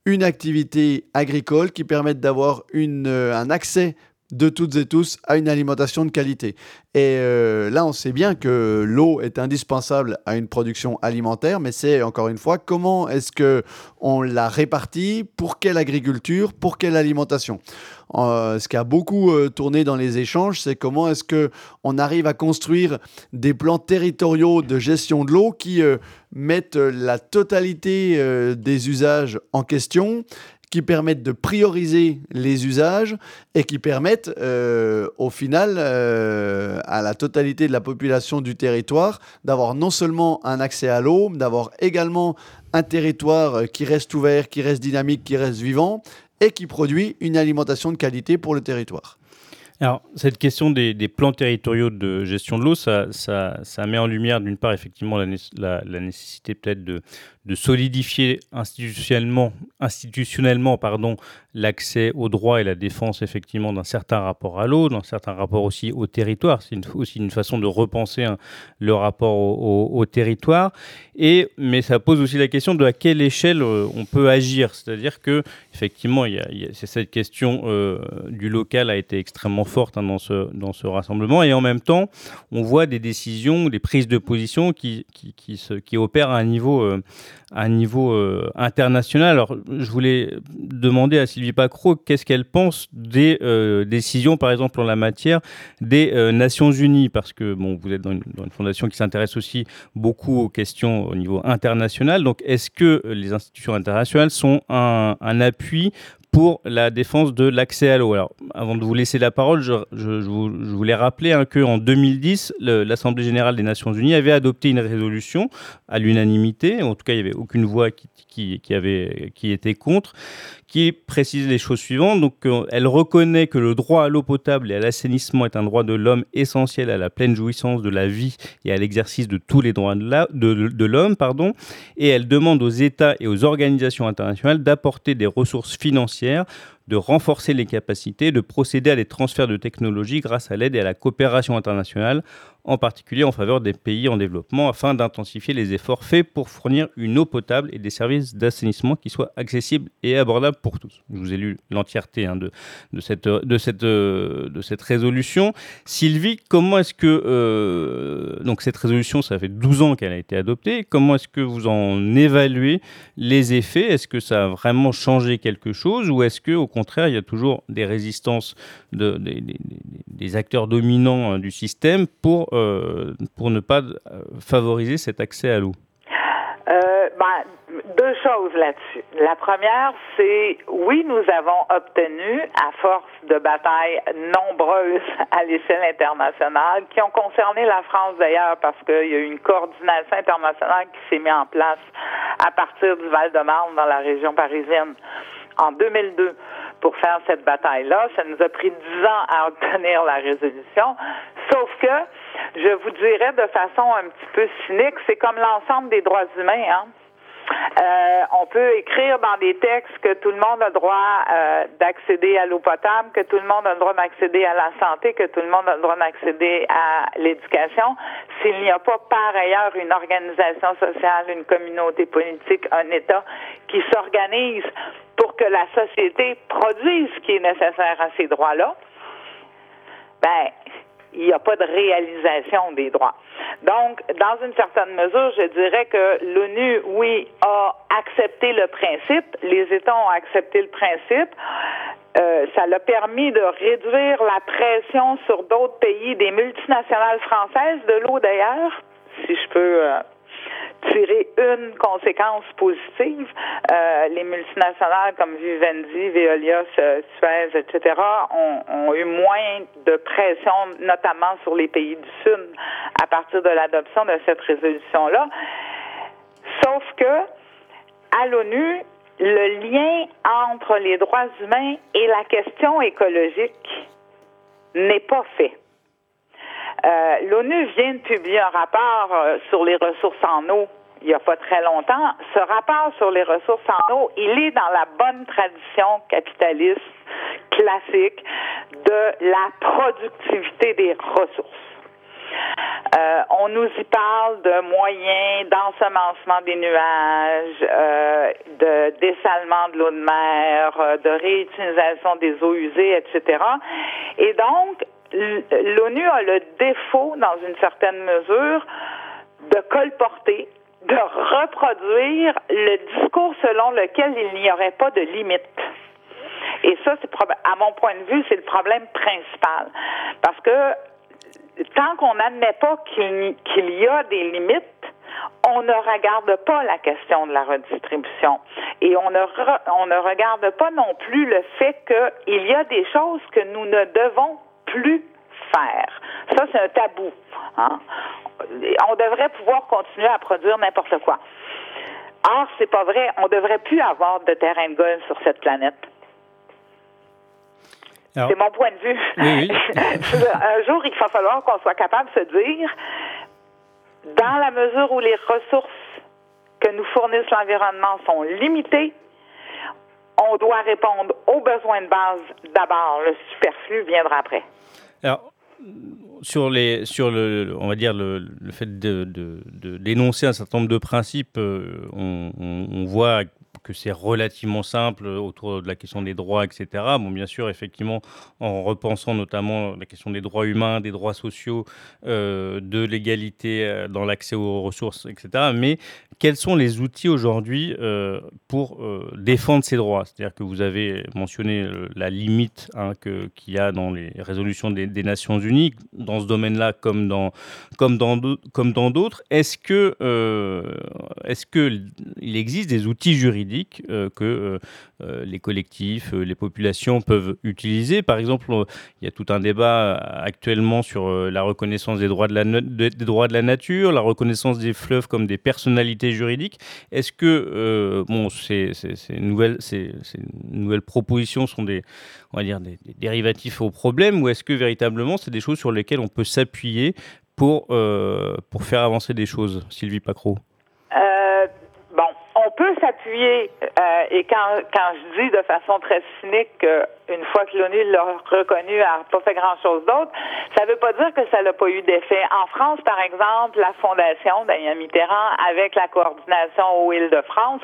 une activité agricole, qui permettent d'avoir un accès de toutes et tous à une alimentation de qualité. Et euh, là, on sait bien que l'eau est indispensable à une production alimentaire, mais c'est encore une fois comment est-ce que on la répartit, pour quelle agriculture, pour quelle alimentation? Euh, ce qui a beaucoup euh, tourné dans les échanges, c'est comment est-ce que on arrive à construire des plans territoriaux de gestion de l'eau qui mettent la totalité des usages en question qui permettent de prioriser les usages et qui permettent euh, au final euh, à la totalité de la population du territoire d'avoir non seulement un accès à l'eau, d'avoir également un territoire qui reste ouvert, qui reste dynamique, qui reste vivant et qui produit une alimentation de qualité pour le territoire. Alors, cette question des, plans territoriaux de gestion de l'eau, ça, ça, ça, met en lumière d'une part effectivement la nécessité peut-être de, de solidifier institutionnellement, institutionnellement pardon, l'accès au droit et la défense effectivement d'un certain rapport à l'eau, d'un certain rapport aussi au territoire. C'est aussi une façon de repenser hein, le rapport au, territoire. Et, mais ça pose aussi la question de à quelle échelle euh, on peut agir. C'est-à-dire que effectivement, il cette question euh, du local a été extrêmement forte hein, dans, ce, dans ce rassemblement. Et en même temps, on voit des décisions, des prises de position qui, qui, qui opèrent à un niveau... Euh, à niveau euh, international. Alors, je voulais demander à Sylvie Pacro qu'est-ce qu'elle pense des euh, décisions, par exemple, en la matière des euh, Nations Unies, parce que bon, vous êtes dans une, fondation qui s'intéresse aussi beaucoup aux questions au niveau international. Donc, est-ce que les institutions internationales sont un, un appui pour la défense de l'accès à l'eau. Alors, avant de vous laisser la parole, je, voulais rappeler hein, qu'en 2010, l'Assemblée générale des Nations unies avait adopté une résolution à l'unanimité, en tout cas, il n'y avait aucune voix qui, qui, avait, qui était contre, qui précise les choses suivantes. Donc, euh, elle reconnaît que le droit à l'eau potable et à l'assainissement est un droit de l'homme essentiel à la pleine jouissance de la vie et à l'exercice de tous les droits de l'homme. Et elle demande aux États et aux organisations internationales d'apporter des ressources financières de renforcer les capacités, de procéder à des transferts de technologies grâce à l'aide et à la coopération internationale en particulier en faveur des pays en développement, afin d'intensifier les efforts faits pour fournir une eau potable et des services d'assainissement qui soient accessibles et abordables pour tous. Je vous ai lu l'entièreté hein, de, de, cette, de, cette, euh, de cette résolution. Sylvie, comment est-ce que... Euh, donc cette résolution, ça fait 12 ans qu'elle a été adoptée. Comment est-ce que vous en évaluez les effets? Est-ce que ça a vraiment changé quelque chose ou est-ce que au contraire, il y a toujours des résistances de, des, acteurs dominants hein, du système pour, pour ne pas favoriser cet accès à l'eau ben, deux choses là-dessus. La première, c'est oui, nous avons obtenu, à force de batailles nombreuses à l'échelle internationale, qui ont concerné la France d'ailleurs, parce qu'il y a eu une coordination internationale qui s'est mise en place à partir du Val-de-Marne dans la région parisienne en 2002 pour faire cette bataille-là. Ça nous a pris dix ans à obtenir la résolution. Sauf que, je vous dirais de façon un petit peu cynique, c'est comme l'ensemble des droits humains. Hein? Euh, on peut écrire dans des textes que tout le monde a droit euh, d'accéder à l'eau potable, que tout le monde a le droit d'accéder à la santé, que tout le monde a le droit d'accéder à l'éducation. S'il n'y a pas par ailleurs une organisation sociale, une communauté politique, un État qui s'organise pour que la société produise ce qui est nécessaire à ces droits-là, ben, il n'y a pas de réalisation des droits. Donc, dans une certaine mesure, je dirais que l'ONU, oui, a accepté le principe, les États ont accepté le principe. Euh, ça l'a permis de réduire la pression sur d'autres pays, des multinationales françaises, de l'eau d'ailleurs, si je peux euh, tirer une conséquence positive. Euh, les multinationales comme Vivendi, Veolia, Suez, etc. Ont, ont, eu moins de pression, notamment sur les pays du Sud, à partir de l'adoption de cette résolution-là. Sauf que, à l'ONU, le lien entre les droits humains et la question écologique n'est pas fait. Euh, L'ONU vient de publier un rapport euh, sur les ressources en eau il n'y a pas très longtemps. Ce rapport sur les ressources en eau, il est dans la bonne tradition capitaliste classique de la productivité des ressources. Euh, on nous y parle de moyens d'ensemencement des nuages, de dessalement de l'eau de mer, de réutilisation des eaux usées, etc. Et donc, l'ONU a le défaut, dans une certaine mesure, de colporter, de reproduire le discours selon lequel il n'y aurait pas de limite. Et ça, c'est à mon point de vue, c'est le problème principal. Parce que tant qu'on n'admet pas qu'il y a des limites, on ne regarde pas la question de la redistribution. Et on ne, on ne regarde pas non plus le fait qu'il y a des choses que nous ne devons plus faire. Ça, c'est un tabou. Hein? On devrait pouvoir continuer à produire n'importe quoi. Or, c'est pas vrai. On devrait plus avoir de terrain de golf sur cette planète. C'est mon point de vue. (laughs) un jour, il va falloir qu'on soit capable de se dire, dans la mesure où les ressources que nous fournissent l'environnement sont limitées, on doit répondre aux besoins de base d'abord. Le superflu viendra après. Alors, sur les sur le on va dire le, le fait de, dénoncer un certain nombre de principes euh, on, voit que c'est relativement simple autour de la question des droits, etc. Bon, bien sûr, effectivement, en repensant notamment la question des droits humains, des droits sociaux, euh, de l'égalité euh, dans l'accès aux ressources, etc. Mais quels sont les outils aujourd'hui euh, pour euh, défendre ces droits? C'est-à-dire que vous avez mentionné euh, la limite hein, qu'il y a dans les résolutions des, des Nations Unies, dans ce domaine-là comme dans, comme dans, comme dans d'autres. Est-ce que, euh, est-ce que il existe des outils juridiques euh, que euh, euh, les collectifs, les populations peuvent utiliser. Par exemple, il y a tout un débat actuellement sur la reconnaissance des droits de la, nature, la reconnaissance des fleuves comme des personnalités juridiques. Est-ce que bon, ces, ces, ces, nouvelles, propositions sont des, on va dire, des, dérivatifs au problème ou est-ce que véritablement c'est des choses sur lesquelles on peut s'appuyer pour, pour faire avancer des choses, Sylvie Pacro s'appuyer, euh, et quand, quand je dis de façon très cynique qu'une fois que l'ONU l'a reconnu, n'a pas fait grand-chose d'autre, ça ne veut pas dire que ça n'a pas eu d'effet. En France, par exemple, la Fondation Daniel Mitterrand, avec la coordination aux Îles-de-France,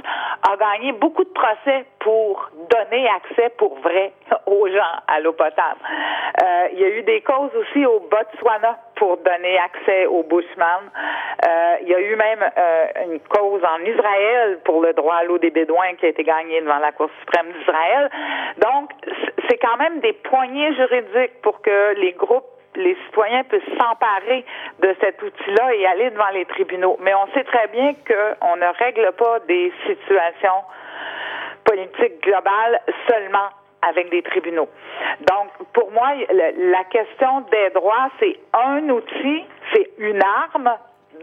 a gagné beaucoup de procès pour donner accès pour vrai (laughs) aux gens à l'eau potable. Euh, il y a eu des causes aussi au Botswana pour donner accès aux Bushman. Euh, il y a eu même euh, une cause en Israël pour le droit à l'eau des Bédouins qui a été gagné devant la Cour suprême d'Israël. Donc, c'est quand même des poignées juridiques pour que les groupes les citoyens puissent s'emparer de cet outil-là et aller devant les tribunaux. Mais on sait très bien qu'on ne règle pas des situations politiques globales seulement avec des tribunaux. Donc, pour moi, la question des droits, c'est un outil, c'est une arme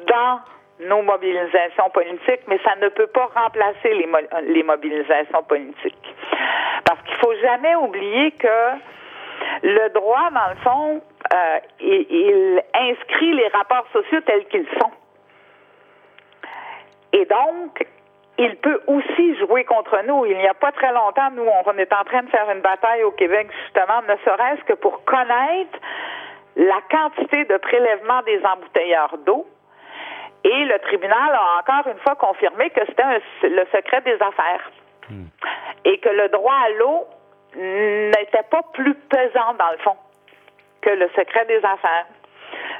dans nos mobilisations politiques, mais ça ne peut pas remplacer les, mobilisations politiques. Parce qu'il faut jamais oublier que le droit, dans le fond, euh, il, inscrit les rapports sociaux tels qu'ils sont. Et donc, il peut aussi jouer contre nous. Il n'y a pas très longtemps, nous, on est en train de faire une bataille au Québec, justement, ne serait-ce que pour connaître la quantité de prélèvement des embouteilleurs d'eau. Et le tribunal a encore une fois confirmé que c'était le secret des affaires. Hmm. Et que le droit à l'eau n'était pas plus pesant, dans le fond, que le secret des affaires.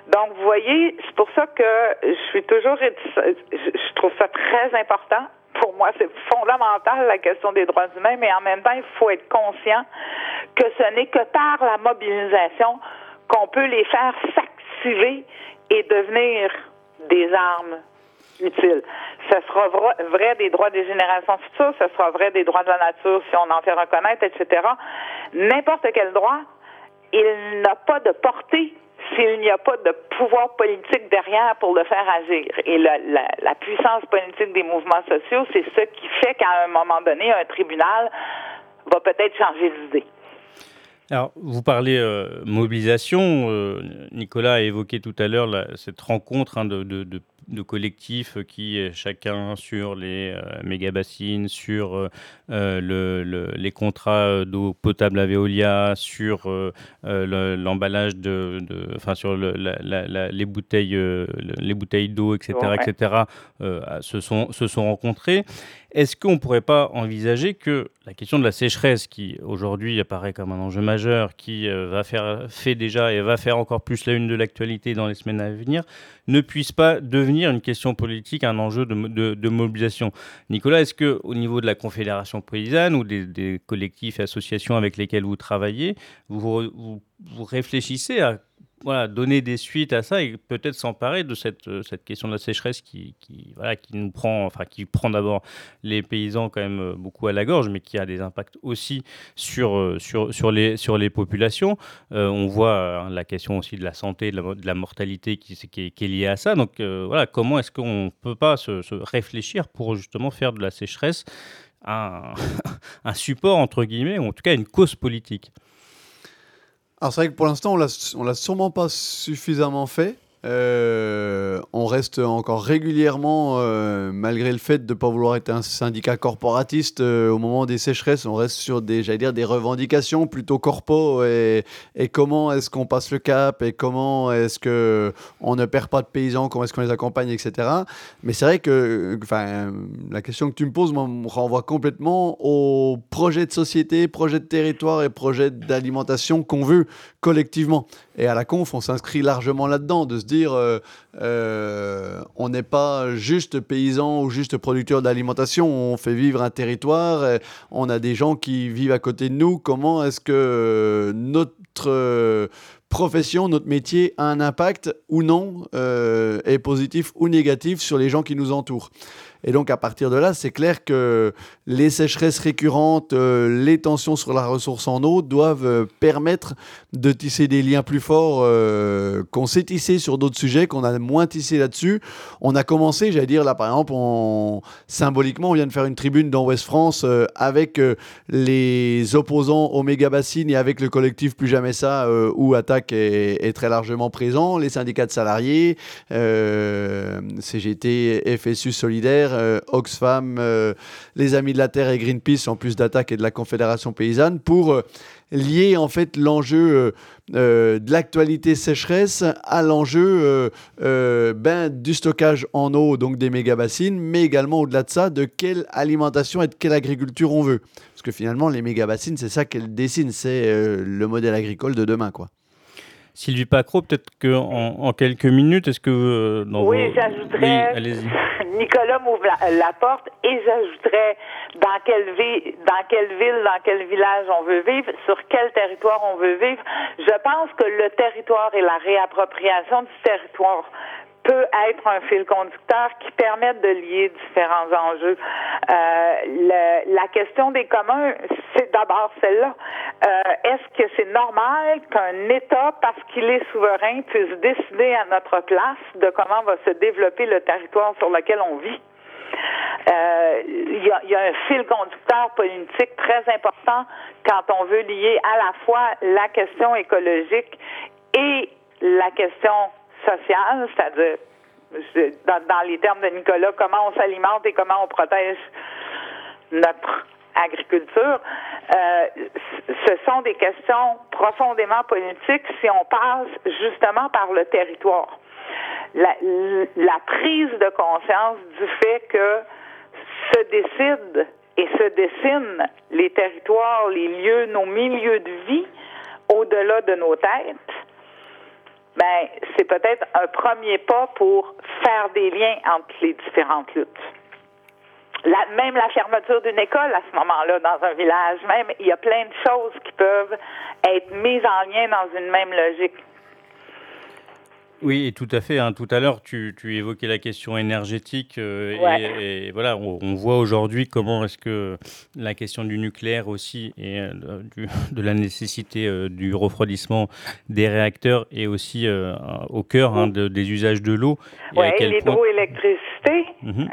Donc, vous voyez, c'est pour ça que je suis toujours, je trouve ça très important. Pour moi, c'est fondamental la question des droits humains, mais en même temps, il faut être conscient que ce n'est que par la mobilisation qu'on peut les faire s'activer et devenir des armes utiles. Ce sera vrai des droits des générations futures, ce sera vrai des droits de la nature si on en fait reconnaître, etc. N'importe quel droit, il n'a pas de portée s'il n'y a pas de pouvoir politique derrière pour le faire agir. Et la, la puissance politique des mouvements sociaux, c'est ce qui fait qu'à un moment donné, un tribunal va peut-être changer d'idée. Alors, vous parlez euh, mobilisation. Euh, Nicolas a évoqué tout à l'heure cette rencontre hein, de, de, collectifs qui, euh, chacun sur les méga-bassines, sur le, les contrats d'eau potable à Veolia, sur l'emballage de, enfin sur les bouteilles, les bouteilles d'eau, etc., etc., se sont se sont rencontrés. Est-ce qu'on ne pourrait pas envisager que la question de la sécheresse, qui aujourd'hui apparaît comme un enjeu majeur, qui euh, va faire, fait déjà et va faire encore plus la une de l'actualité dans les semaines à venir, ne puisse pas devenir une question politique, un enjeu de, mobilisation. Nicolas, est-ce que au niveau de la Confédération paysanne ou des, collectifs et associations avec lesquels vous travaillez, vous réfléchissez à voilà, donner des suites à ça et peut-être s'emparer de cette, euh, cette question de la sécheresse qui, qui, voilà, qui nous prend, enfin, qui prend d'abord les paysans quand même euh, beaucoup à la gorge, mais qui a des impacts aussi sur, euh, sur, sur, les, sur les populations. on voit hein, la question aussi de la santé, de la, mortalité qui, qui, est, qui, est, liée à ça. Donc voilà, comment est-ce qu'on ne peut pas se, se, réfléchir pour justement faire de la sécheresse un, (laughs) un support, entre guillemets, ou en tout cas une cause politique? Alors c'est vrai que pour l'instant, on l'a sûrement pas suffisamment fait. Euh, on reste encore régulièrement, euh, malgré le fait de ne pas vouloir être un syndicat corporatiste, euh, au moment des sécheresses, on reste sur des, dire, des revendications plutôt corpo et, comment est-ce qu'on passe le cap et comment est-ce que on ne perd pas de paysans, comment est-ce qu'on les accompagne, etc. Mais c'est vrai que, la question que tu me poses me renvoie complètement au projet de société, projet de territoire et projet d'alimentation qu'on veut collectivement. Et à la conf, on s'inscrit largement là-dedans, de se dire, euh, euh, on n'est pas juste paysan ou juste producteur d'alimentation, on fait vivre un territoire, on a des gens qui vivent à côté de nous. Comment est-ce que notre profession, notre métier a un impact ou non, euh, est positif ou négatif sur les gens qui nous entourent? Et donc, à partir de là, c'est clair que les sécheresses récurrentes, euh, les tensions sur la ressource en eau doivent euh, permettre de tisser des liens plus forts euh, qu'on s'est tissé sur d'autres sujets, qu'on a moins tissé là-dessus. On a commencé, j'allais dire, là, par exemple, symboliquement, on vient de faire une tribune dans Ouest France avec les opposants au méga bassine et avec le collectif Plus Jamais Ça, où Attaque est, est, très largement présent, les syndicats de salariés, CGT, FSU Solidaire, euh, Oxfam, euh, les Amis de la Terre et Greenpeace, en plus d'Attaque et de la Confédération paysanne, pour euh, lier en fait l'enjeu de l'actualité sécheresse à l'enjeu ben, du stockage en eau, donc des méga-bassines, mais également au-delà de ça, de quelle alimentation et de quelle agriculture on veut. Parce que finalement, les méga-bassines, c'est ça qu'elles dessinent, c'est le modèle agricole de demain. quoi. Sylvie Pacro, peut-être qu'en en, quelques minutes, est-ce que euh, Oui, j'ajouterais. (laughs) Nicolas m'ouvre la, porte et j'ajouterais dans quelle ville, dans quelle ville, dans quel village on veut vivre, sur quel territoire on veut vivre. Je pense que le territoire et la réappropriation du territoire peut être un fil conducteur qui permette de lier différents enjeux. Euh, la question des communs, c'est d'abord celle-là. Euh, est-ce que c'est normal qu'un État, parce qu'il est souverain, puisse décider à notre place de comment va se développer le territoire sur lequel on vit? Euh, il y, y, a, un fil conducteur politique très important quand on veut lier à la fois la question écologique et la question c'est-à-dire, dans, dans, les termes de Nicolas, comment on s'alimente et comment on protège notre agriculture, euh, ce sont des questions profondément politiques si on passe justement par le territoire. La, la prise de conscience du fait que se décident et se dessinent les territoires, les lieux, nos milieux de vie au-delà de nos têtes, ben, c'est peut-être un premier pas pour faire des liens entre les différentes luttes. La, même la fermeture d'une école à ce moment-là dans un village, même il y a plein de choses qui peuvent être mises en lien dans une même logique. Oui, tout à fait. Hein. Tout à l'heure, tu, évoquais la question énergétique. Euh, et, voilà, on, voit aujourd'hui comment est-ce que la question du nucléaire aussi et euh, de (laughs) la nécessité euh, du refroidissement des réacteurs est aussi au cœur hein, des usages de l'eau. Oui, l'hydroélectricité. Mhm.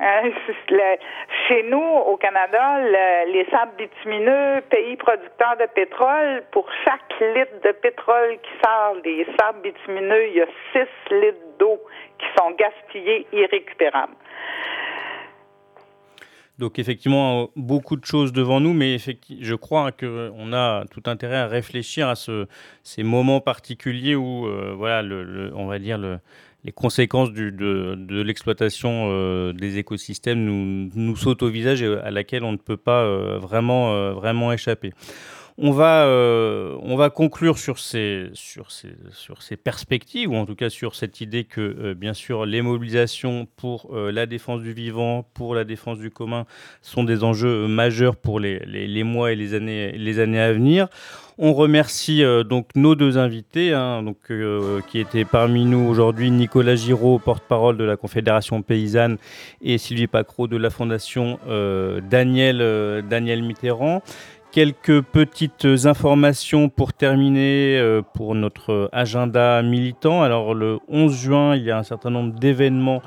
chez nous, au Canada, les sables bitumineux, pays producteurs de pétrole, pour chaque litre de pétrole qui sort des sables bitumineux, il y a 6 litres d'eau qui sont gaspillés irrécupérables. Donc effectivement, beaucoup de choses devant nous, mais je crois qu'on a tout intérêt à réfléchir à ce, ces moments particuliers où, euh, voilà, le, on va dire, le, les conséquences de, l'exploitation euh, des écosystèmes nous, nous sautent au visage et à laquelle on ne peut pas euh, vraiment, vraiment échapper. On va, euh, on va conclure sur ces, sur, ces, sur ces perspectives, ou en tout cas sur cette idée que, euh, bien sûr, les mobilisations pour euh, la défense du vivant, pour la défense du commun, sont des enjeux majeurs pour les, les, mois et les années, les années à venir. On remercie donc nos deux invités, hein, donc, qui étaient parmi nous aujourd'hui, Nicolas Giraud, porte-parole de la Confédération paysanne, et Sylvie Pacro de la Fondation Daniel, Daniel Mitterrand. Quelques petites informations pour terminer euh, pour notre agenda militant. Alors le 11 juin, il y a un certain nombre d'événements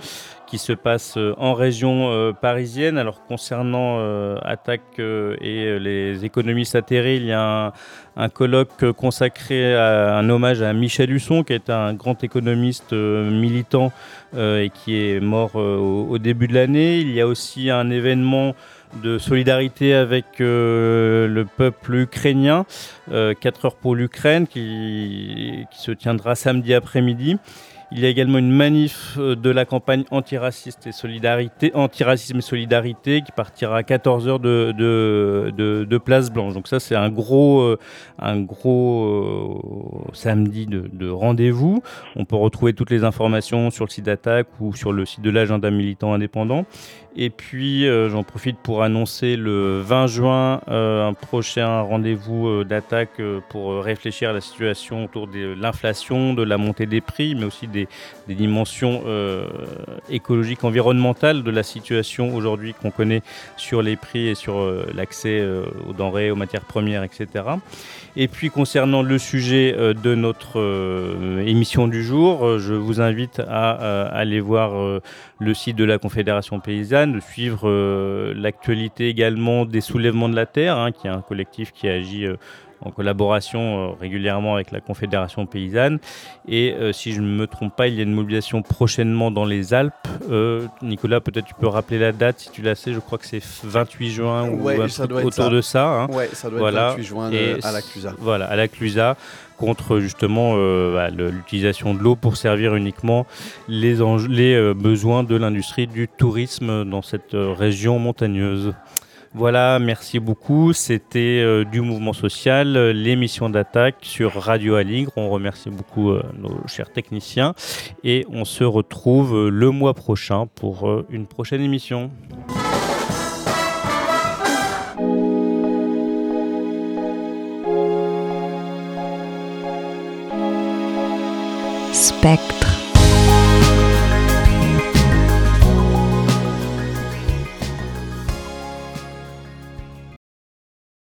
qui se passent euh, en région euh, parisienne. Alors concernant Attaque et les économistes atterrés, il y a un, colloque consacré à un hommage à Michel Husson, qui est un grand économiste militant et qui est mort au, début de l'année. Il y a aussi un événement de solidarité avec euh, le peuple ukrainien, 4 euh, heures pour l'Ukraine, qui, se tiendra samedi après-midi. Il y a également une manif euh, de la campagne antiraciste et solidarité, antiracisme et solidarité qui partira à 14h de, de, Place Blanche. Donc ça, c'est un gros, euh, un gros samedi de, rendez-vous. On peut retrouver toutes les informations sur le site d'Attaque ou sur le site de l'agenda militant indépendant. Et puis, j'en profite pour annoncer le 20 juin un prochain rendez-vous d'attaque pour réfléchir à la situation autour de l'inflation, de la montée des prix, mais aussi des dimensions euh, écologiques, environnementales de la situation aujourd'hui qu'on connaît sur les prix et sur euh, l'accès euh, aux denrées, aux matières premières, etc. Et puis concernant le sujet de notre émission du jour, je vous invite à, aller voir le site de la Confédération paysanne, de suivre l'actualité également des soulèvements de la terre, hein, qui est un collectif qui agit en collaboration euh, régulièrement avec la Confédération paysanne. Et euh, si je ne me trompe pas, il y a une mobilisation prochainement dans les Alpes. Euh, Nicolas, peut-être tu peux rappeler la date si tu la sais. Je crois que c'est 28 juin ou autour de ça. Hein. Oui, ça doit être 28 juin à la Clusa. Voilà, à la Clusa contre justement bah, l'utilisation de l'eau pour servir uniquement les, les besoins de l'industrie du tourisme dans cette région montagneuse. Voilà, merci beaucoup. C'était euh, du mouvement social, euh, l'émission d'attaque sur Radio Aligre. On remercie beaucoup euh, nos chers techniciens et on se retrouve le mois prochain pour une prochaine émission. Spectre.